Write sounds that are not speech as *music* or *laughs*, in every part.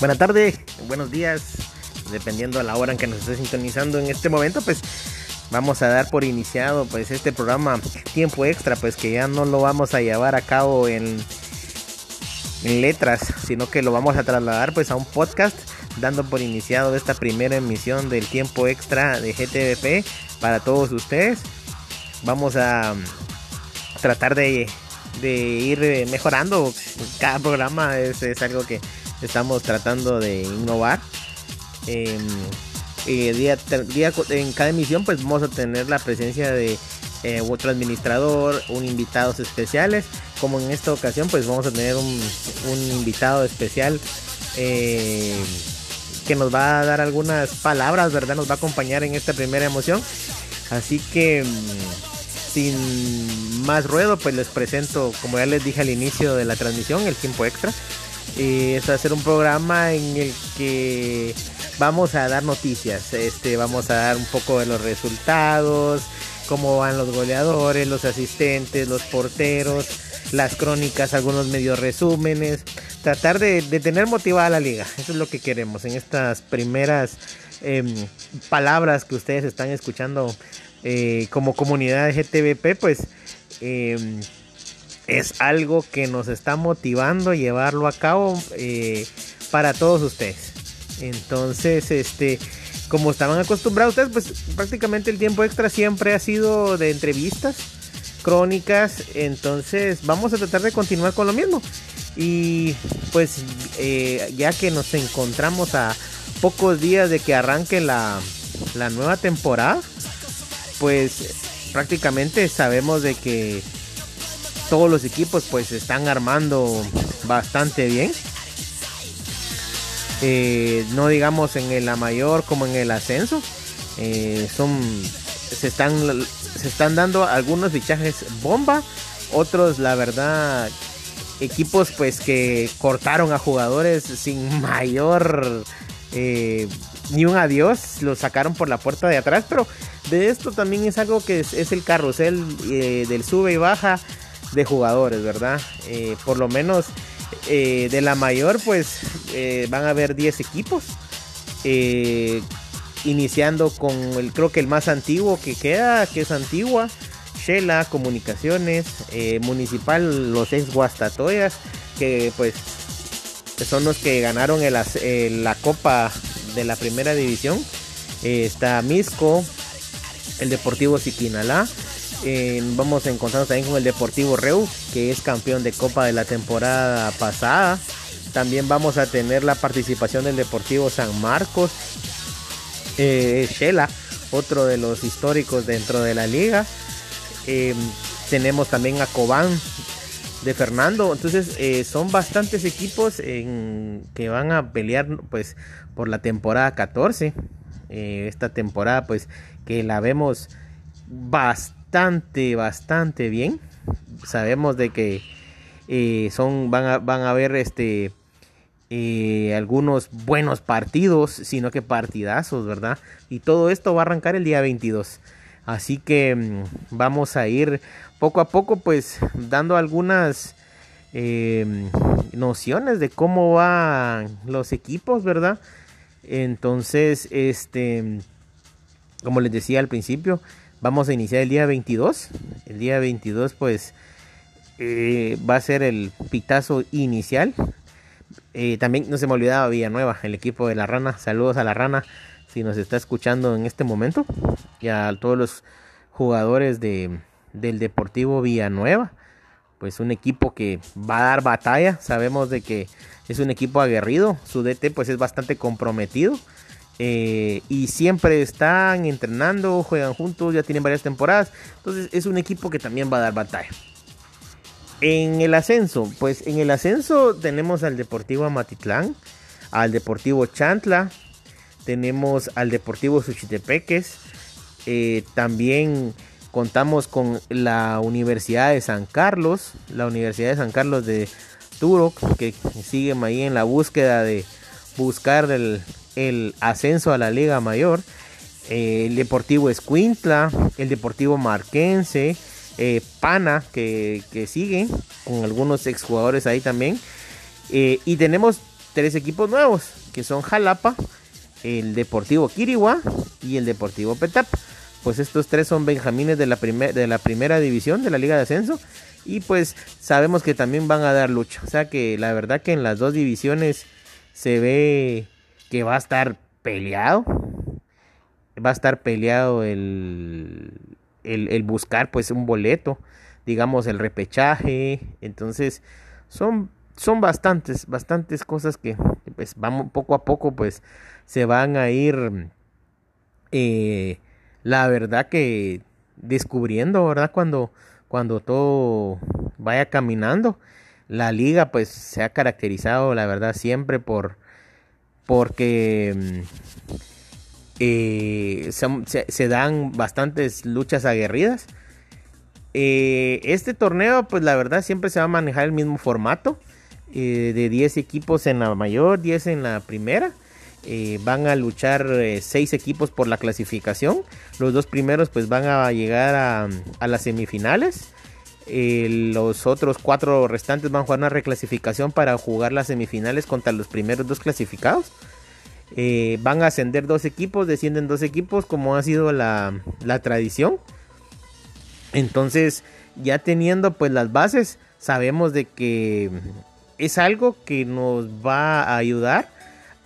Buenas tardes, buenos días, dependiendo a la hora en que nos esté sintonizando en este momento, pues vamos a dar por iniciado pues este programa tiempo extra, pues que ya no lo vamos a llevar a cabo en, en letras, sino que lo vamos a trasladar pues a un podcast dando por iniciado esta primera emisión del tiempo extra de GTVP para todos ustedes. Vamos a tratar de, ir mejorando cada programa, es algo que estamos tratando de innovar. Eh, día, día, en cada emisión pues vamos a tener la presencia de eh, otro administrador, un invitados especiales. Como en esta ocasión pues vamos a tener un, un invitado especial eh, que nos va a dar algunas palabras, ¿verdad? Nos va a acompañar en esta primera emoción. Así que mm, sin más ruedo pues les presento, como ya les dije al inicio de la transmisión, el tiempo extra. Eh, es hacer un programa en el que vamos a dar noticias, este, vamos a dar un poco de los resultados, cómo van los goleadores, los asistentes, los porteros, las crónicas, algunos medios resúmenes, tratar de, tener motivada la liga, eso es lo que queremos en estas primeras eh, palabras que ustedes están escuchando eh, como comunidad de GTVP, pues eh, es algo que nos está motivando a llevarlo a cabo eh, para todos ustedes. Entonces, este, como estaban acostumbrados ustedes, pues prácticamente el tiempo extra siempre ha sido de entrevistas, crónicas. Entonces, vamos a tratar de continuar con lo mismo. Y pues, eh, ya que nos encontramos a pocos días de que arranque la, la nueva temporada, pues prácticamente sabemos de que todos los equipos pues están armando bastante bien. Eh, no digamos en el mayor como en el ascenso. Eh, son se están se están dando algunos fichajes bomba, otros la verdad equipos pues que cortaron a jugadores sin *laughs* mayor eh, ni un adiós, lo sacaron por la puerta de atrás, pero de esto también es algo que es, el carrusel del sube y baja de jugadores, ¿verdad? Eh, por lo menos eh, de la mayor, pues eh, van a haber 10 equipos. Iniciando con el, creo que el más antiguo que queda, que es Antigua, Shela, Comunicaciones, Municipal, los ex Guastatoyas, que pues son los que ganaron el, la Copa de la Primera División. está Misco, el Deportivo Siquinalá. Eh, vamos a encontrarnos también con el Deportivo Reu, que es campeón de Copa de la temporada pasada. También vamos a tener la participación del Deportivo San Marcos. Eh, Shela, otro de los históricos dentro de la liga. Eh, tenemos también a Cobán de Fernando. Entonces eh, son bastantes equipos que van a pelear pues por la temporada 14. esta temporada pues que la vemos bastante, bastante bien. Sabemos de que eh, son, van a, van a haber este, eh, algunos buenos partidos, sino que partidazos, ¿verdad? Y todo esto va a arrancar el día 22. Así que mmm, vamos a ir poco a poco, pues, dando algunas eh, nociones de cómo van los equipos, ¿verdad? Entonces, este, como les decía al principio, Vamos a iniciar el día 22. El día 22 pues eh, va a ser el pitazo inicial. Eh, también no se me olvidaba Villanueva, el equipo de la rana. Saludos a la rana si nos está escuchando en este momento. Y a todos los jugadores de, del Deportivo Villanueva. Pues un equipo que va a dar batalla. Sabemos de que es un equipo aguerrido. Su DT pues es bastante comprometido. Eh, y siempre están entrenando, juegan juntos, ya tienen varias temporadas. Entonces es un equipo que también va a dar batalla. En el ascenso, pues en el ascenso tenemos al Deportivo Amatitlán, al Deportivo Chantla, tenemos al Deportivo Suchitepeques, eh, también contamos con la Universidad de San Carlos, la Universidad de San Carlos de Turok, que siguen ahí en la búsqueda de buscar del, el ascenso a la Liga Mayor. Eh, el Deportivo Escuintla, el Deportivo Marquense, eh, Pana, que, que sigue, con algunos exjugadores ahí también. Eh, y tenemos tres equipos nuevos, que son Jalapa, el Deportivo Quirigua y el Deportivo Petap. Pues estos tres son benjamines de la, de la primera división de la Liga de Ascenso. Y pues sabemos que también van a dar lucha. O sea que la verdad que en las dos divisiones se ve que va a estar peleado. Va a estar peleado el, el, buscar pues un boleto. Digamos el repechaje. Entonces son, son bastantes, bastantes cosas que pues vamos poco a poco pues se van a ir eh, la verdad que descubriendo, ¿verdad? Cuando, cuando todo vaya caminando. La liga pues se ha caracterizado, la verdad, siempre por porque mm, eh, se, dan bastantes luchas aguerridas. Eh, este torneo, pues la verdad, siempre se va a manejar el mismo formato. de 10 equipos en la mayor, 10 en la primera. Eh, van a luchar eh, seis equipos por la clasificación. Los dos primeros pues van a llegar a, las semifinales. Eh, los otros cuatro restantes van a jugar una reclasificación para jugar las semifinales contra los primeros dos clasificados. van a ascender dos equipos, descienden dos equipos como ha sido la, la tradición. Entonces ya teniendo pues las bases sabemos de que es algo que nos va a ayudar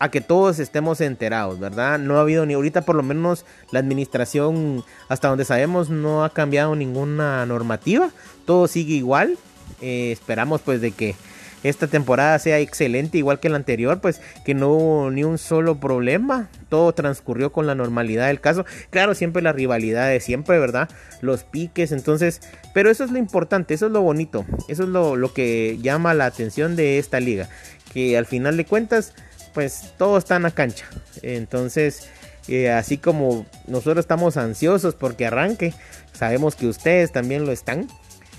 a que todos estemos enterados, ¿verdad? No ha habido ni ahorita por lo menos la administración, hasta donde sabemos, no ha cambiado ninguna normativa, todo sigue igual. Eh, esperamos pues de que esta temporada sea excelente, igual que la anterior, pues que no hubo ni un solo problema, todo transcurrió con la normalidad del caso. Claro, siempre la rivalidad de siempre, ¿verdad? Los piques, entonces, pero eso es lo importante, eso es lo bonito, eso es lo, lo que llama la atención de esta liga, que al final de cuentas pues todo está en la cancha. Entonces, eh, así como nosotros estamos ansiosos porque arranque, sabemos que ustedes también lo están.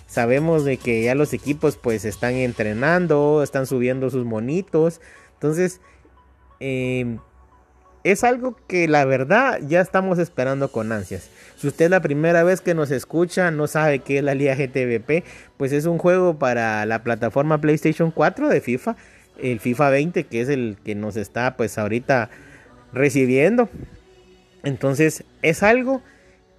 Sabemos de que ya los equipos pues están entrenando, están subiendo sus monitos. Entonces, em, es algo que la verdad ya estamos esperando con ansias. Si usted es la primera vez que nos escucha, no sabe qué es la Liga GTVP, pues es un juego para la plataforma PlayStation 4 de FIFA el FIFA 20, que es el que nos está pues ahorita recibiendo. Entonces es algo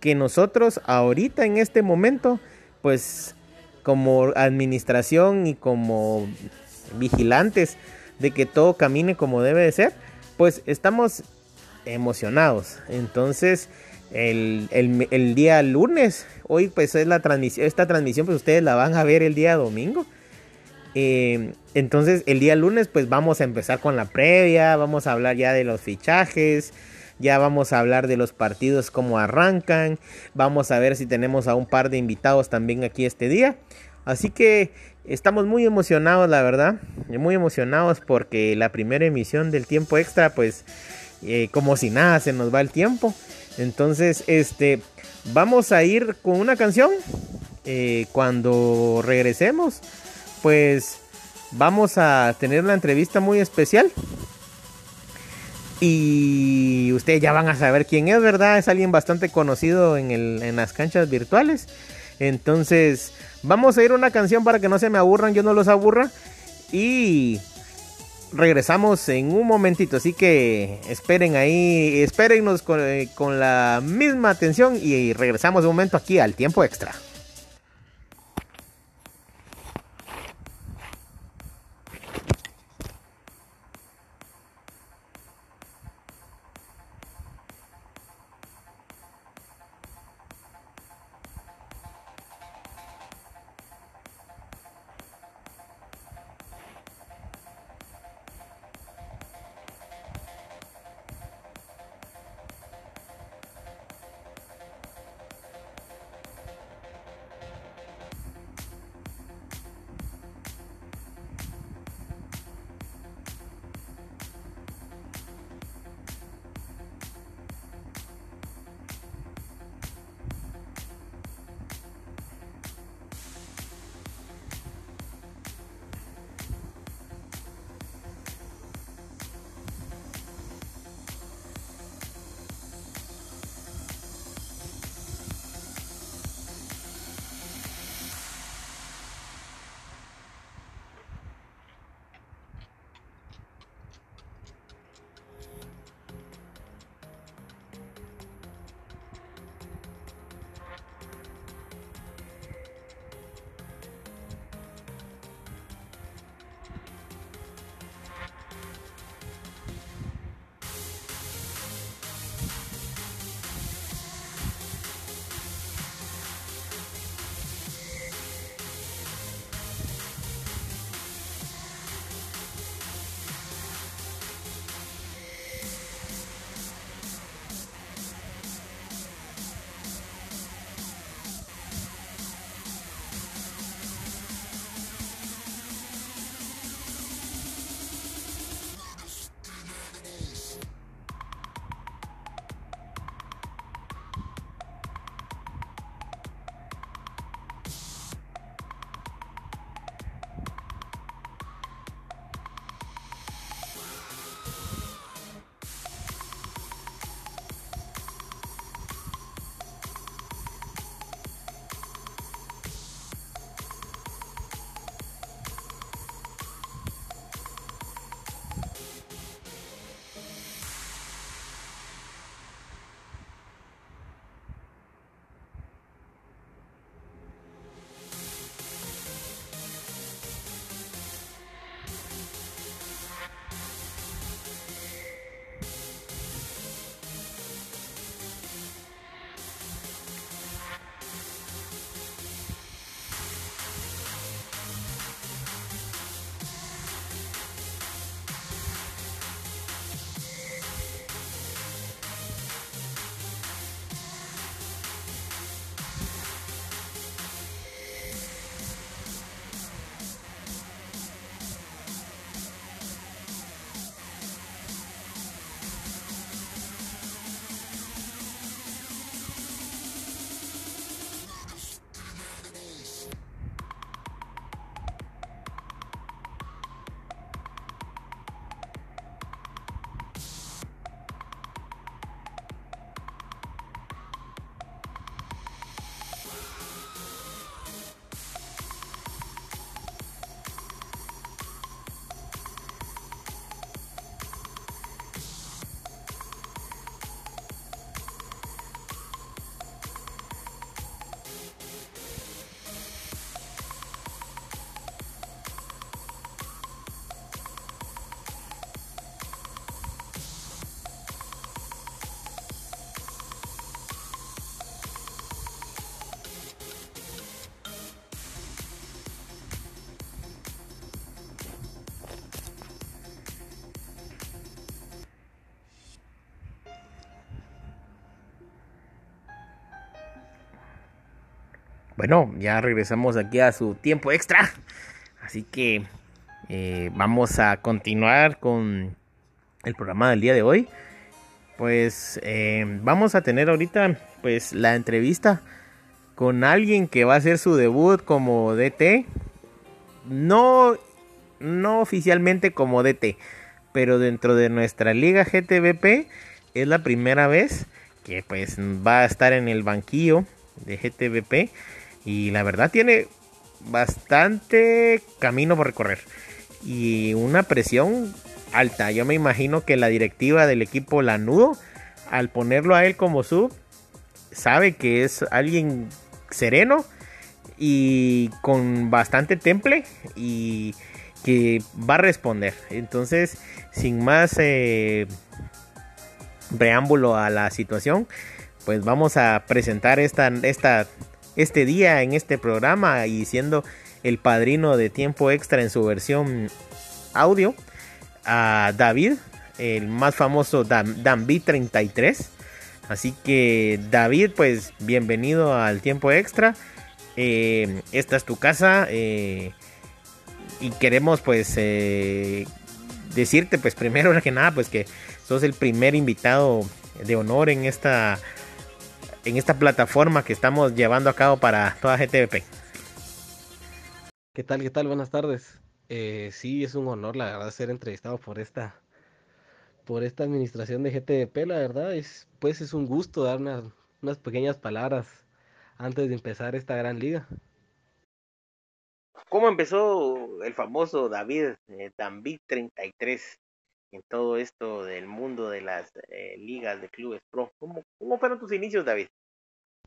que nosotros ahorita en este momento pues como administración y como vigilantes de que todo camine como debe de ser, pues estamos emocionados. Entonces, el, el, día lunes, hoy pues es la transmisión, esta transmisión pues ustedes la van a ver el día domingo. Eh, entonces el día lunes pues vamos a empezar con la previa, vamos a hablar ya de los fichajes, ya vamos a hablar de los partidos, cómo arrancan, vamos a ver si tenemos a un par de invitados también aquí este día. Así que estamos muy emocionados, la verdad, muy emocionados porque la primera emisión del tiempo extra pues eh, como si nada se nos va el tiempo. Entonces este vamos a ir con una canción eh, cuando regresemos pues vamos a tener una entrevista muy especial. Y ustedes ya van a saber quién es, ¿verdad? Es alguien bastante conocido en, en las canchas virtuales. Entonces, vamos a ir una canción para que no se me aburran, yo no los aburra. Y regresamos en un momentito. Así que esperen ahí, espérennos con, eh, con la misma atención y regresamos de momento aquí al tiempo extra. Bueno, ya regresamos aquí a su tiempo extra. Así que eh, vamos a continuar con el programa del día de hoy. Pues eh, vamos a tener ahorita pues la entrevista con alguien que va a hacer su debut como DT. No, no oficialmente como DT, pero dentro de nuestra liga GTVP es la primera vez que pues va a estar en el banquillo de GTVP y la verdad tiene bastante camino por recorrer. Y una presión alta. Yo me imagino que la directiva del equipo Lanudo, al ponerlo a él como sub, sabe que es alguien sereno y con bastante temple y que va a responder. Entonces, sin más eh, preámbulo a la situación, pues vamos a presentar esta, esta este día en este programa y siendo el padrino de tiempo extra en su versión audio a David, el más famoso Danby 33. Así que David, pues bienvenido al tiempo extra. Eh, esta es tu casa eh, y queremos pues eh, decirte pues primero *laughs* que nada pues que sos el primer invitado de honor en esta en esta plataforma que estamos llevando a cabo para toda GTVP. ¿Qué tal? ¿Qué tal? Buenas tardes. Eh, sí, es un honor, la verdad, ser entrevistado por esta, por esta administración de GTVP. La verdad, es, pues es un gusto dar unas, unas pequeñas palabras antes de empezar esta gran liga. ¿Cómo empezó el famoso David eh, 33? En todo esto del mundo de las eh, ligas de clubes pro. ¿Cómo, ¿Cómo fueron tus inicios, David?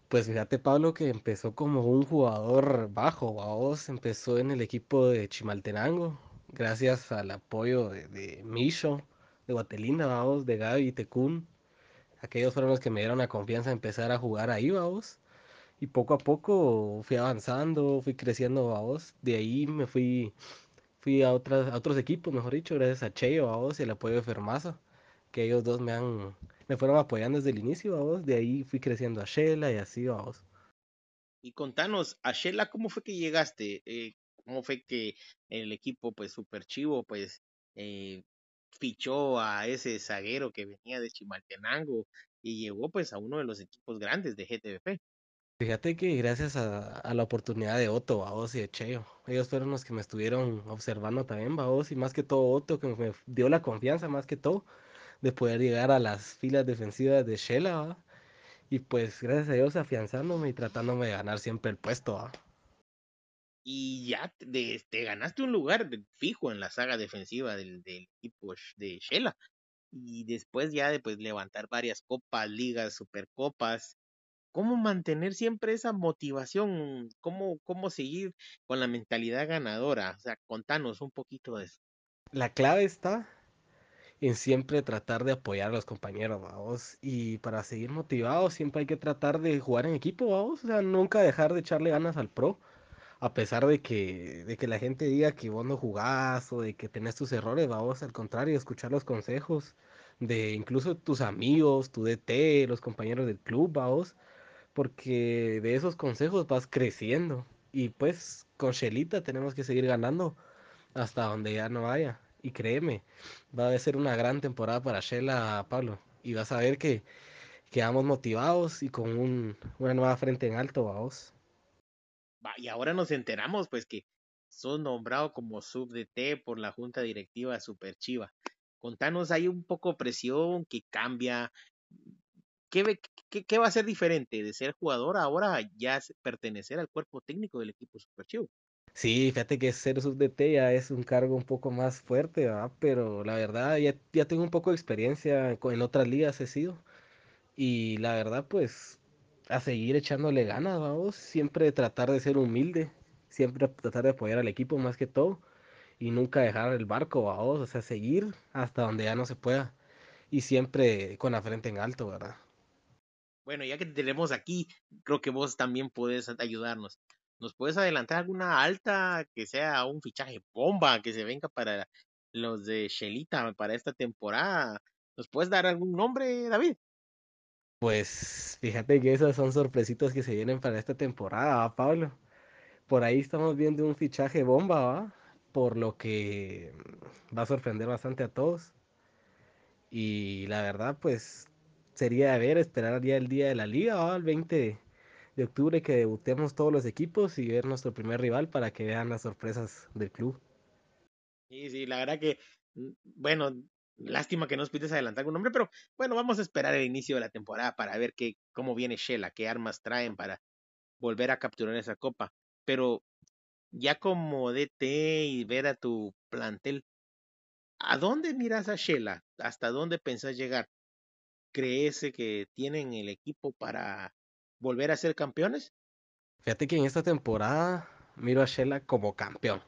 Pues fíjate, Pablo, que empezó como un jugador bajo, vos empezó en el equipo de Chimaltenango, gracias al apoyo de, de de Guatelina, vamos, de Gaby y Tecún. Aquellos fueron los que me dieron la confianza de empezar a jugar ahí, vamos. Y poco a poco fui avanzando, fui creciendo, vamos. De ahí me fui fui a, otras, a otros equipos, mejor dicho, gracias a Cheo, a vos y el apoyo de Fermaza, que ellos dos me han, me fueron apoyando desde el inicio, a vos, de ahí fui creciendo a Shela y así, a vos. Y contanos, a Shela, ¿cómo fue que llegaste? Eh, ¿Cómo fue que el equipo, pues, super chivo, pues, eh, fichó a ese zaguero que venía de Chimaltenango y llegó, pues, a uno de los equipos grandes de GTVP? Fíjate que gracias a, la oportunidad de Otto, Baos y de Cheo, ellos fueron los que me estuvieron observando también, Baos, y más que todo Otto, que me dio la confianza más que todo de poder llegar a las filas defensivas de Shela, y pues gracias a Dios afianzándome y tratándome de ganar siempre el puesto. Y ya te, te, ganaste un lugar fijo en la saga defensiva del, del equipo de Shela. Y después ya de pues, levantar varias copas, ligas, supercopas, cómo mantener siempre esa motivación, cómo, cómo seguir con la mentalidad ganadora. O sea, contanos un poquito de eso. La clave está en siempre tratar de apoyar a los compañeros, vamos. Y para seguir motivados siempre hay que tratar de jugar en equipo, vamos. O sea, nunca dejar de echarle ganas al pro. A pesar de que, de que la gente diga que vos no jugás o de que tenés tus errores, vamos, al contrario, escuchar los consejos de incluso tus amigos, tu DT, los compañeros del club, vamos porque de esos consejos vas creciendo. Y pues con Shelita tenemos que seguir ganando hasta donde ya no vaya. Y créeme, va a ser una gran temporada para Shela, Pablo. Y vas a ver que quedamos motivados y con un, una nueva frente en alto, vamos. Y ahora nos enteramos, pues, que son nombrado como sub T por la junta directiva Super Chiva. Contanos, hay un poco presión que cambia ¿qué, qué, qué va a ser diferente de ser jugador ahora ya pertenecer al cuerpo técnico del equipo Super Chivo? Sí, fíjate que ser sub DT ya es un cargo un poco más fuerte, ¿verdad? pero la verdad ya, ya tengo un poco de experiencia en otras ligas he sido. Y la verdad, pues, a seguir echándole ganas, vamos, siempre tratar de ser humilde, siempre tratar de apoyar al equipo más que todo y nunca dejar el barco, vamos, o sea, seguir hasta donde ya no se pueda y siempre con la frente en alto, ¿verdad? Bueno, ya que te tenemos aquí, creo que vos también puedes ayudarnos. ¿Nos puedes adelantar alguna alta que sea un fichaje bomba que se venga para los de Shelita para esta temporada? ¿Nos puedes dar algún nombre, David? Pues fíjate que esas son sorpresitas que se vienen para esta temporada, ¿va, Pablo. Por ahí estamos viendo un fichaje bomba, ¿va? Por lo que va a sorprender bastante a todos. Y la verdad, pues sería ver, esperar ya el día de la liga, ¿va? El 20 de octubre que debutemos todos los equipos y ver nuestro primer rival para que vean las sorpresas del club. Sí, sí, la verdad que, mm, bueno, lástima que nos pides adelantar algún nombre, pero bueno, vamos a esperar el inicio de la temporada para ver qué, cómo viene Shela, qué armas traen para volver a capturar esa copa. Pero ya como DT y ver a tu plantel, ¿a dónde miras a Shela? ¿Hasta dónde pensás llegar? ¿Crees que tienen el equipo para volver a ser campeones? Fíjate que en esta temporada miro a Shela como campeón.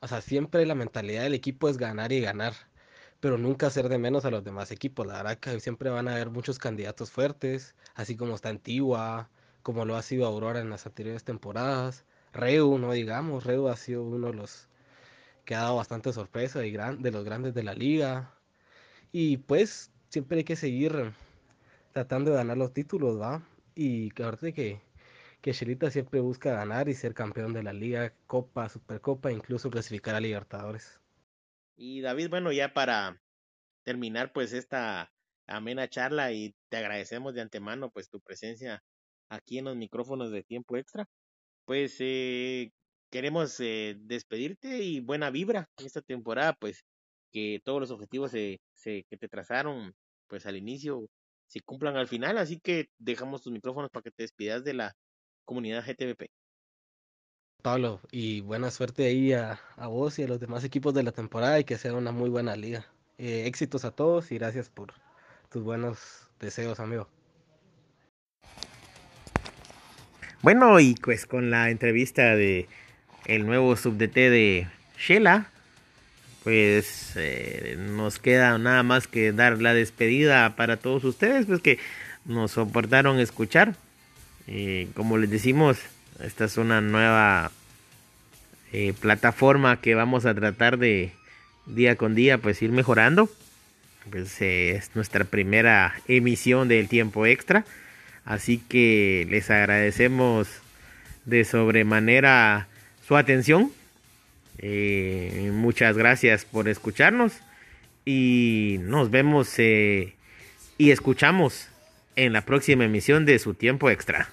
O sea, siempre la mentalidad del equipo es ganar y ganar, pero nunca hacer de menos a los demás equipos. La verdad que siempre van a haber muchos candidatos fuertes, así como está Antigua, como lo ha sido Aurora en las anteriores temporadas. Reu, no digamos, Reu ha sido uno de los que ha dado bastante sorpresa y gran, de los grandes de la liga. Y pues siempre hay que seguir tratando de ganar los títulos, ¿va? Y que que, que Shelita siempre busca ganar y ser campeón de la liga, Copa, Supercopa, incluso clasificar a Libertadores. Y David, bueno, ya para terminar pues esta amena charla y te agradecemos de antemano pues tu presencia aquí en los micrófonos de tiempo extra. Pues eh, queremos eh, despedirte y buena vibra esta temporada, pues que todos los objetivos se, se, que te trazaron pues al inicio se cumplan al final, así que dejamos tus micrófonos para que te despidas de la comunidad GTVP. Pablo, y buena suerte ahí a, a, vos y a los demás equipos de la temporada y que sea una muy buena liga. Eh, éxitos a todos y gracias por tus buenos deseos, amigo. Bueno, y pues con la entrevista de el nuevo subDT de Shela, pues eh, nos queda nada más que dar la despedida para todos ustedes, pues que nos soportaron escuchar. Eh, como les decimos, esta es una nueva eh, plataforma que vamos a tratar de día con día pues ir mejorando. Pues es nuestra primera emisión del tiempo extra. Así que les agradecemos de sobremanera su atención. Eh, muchas gracias por escucharnos y nos vemos eh, y escuchamos en la próxima emisión de su tiempo extra.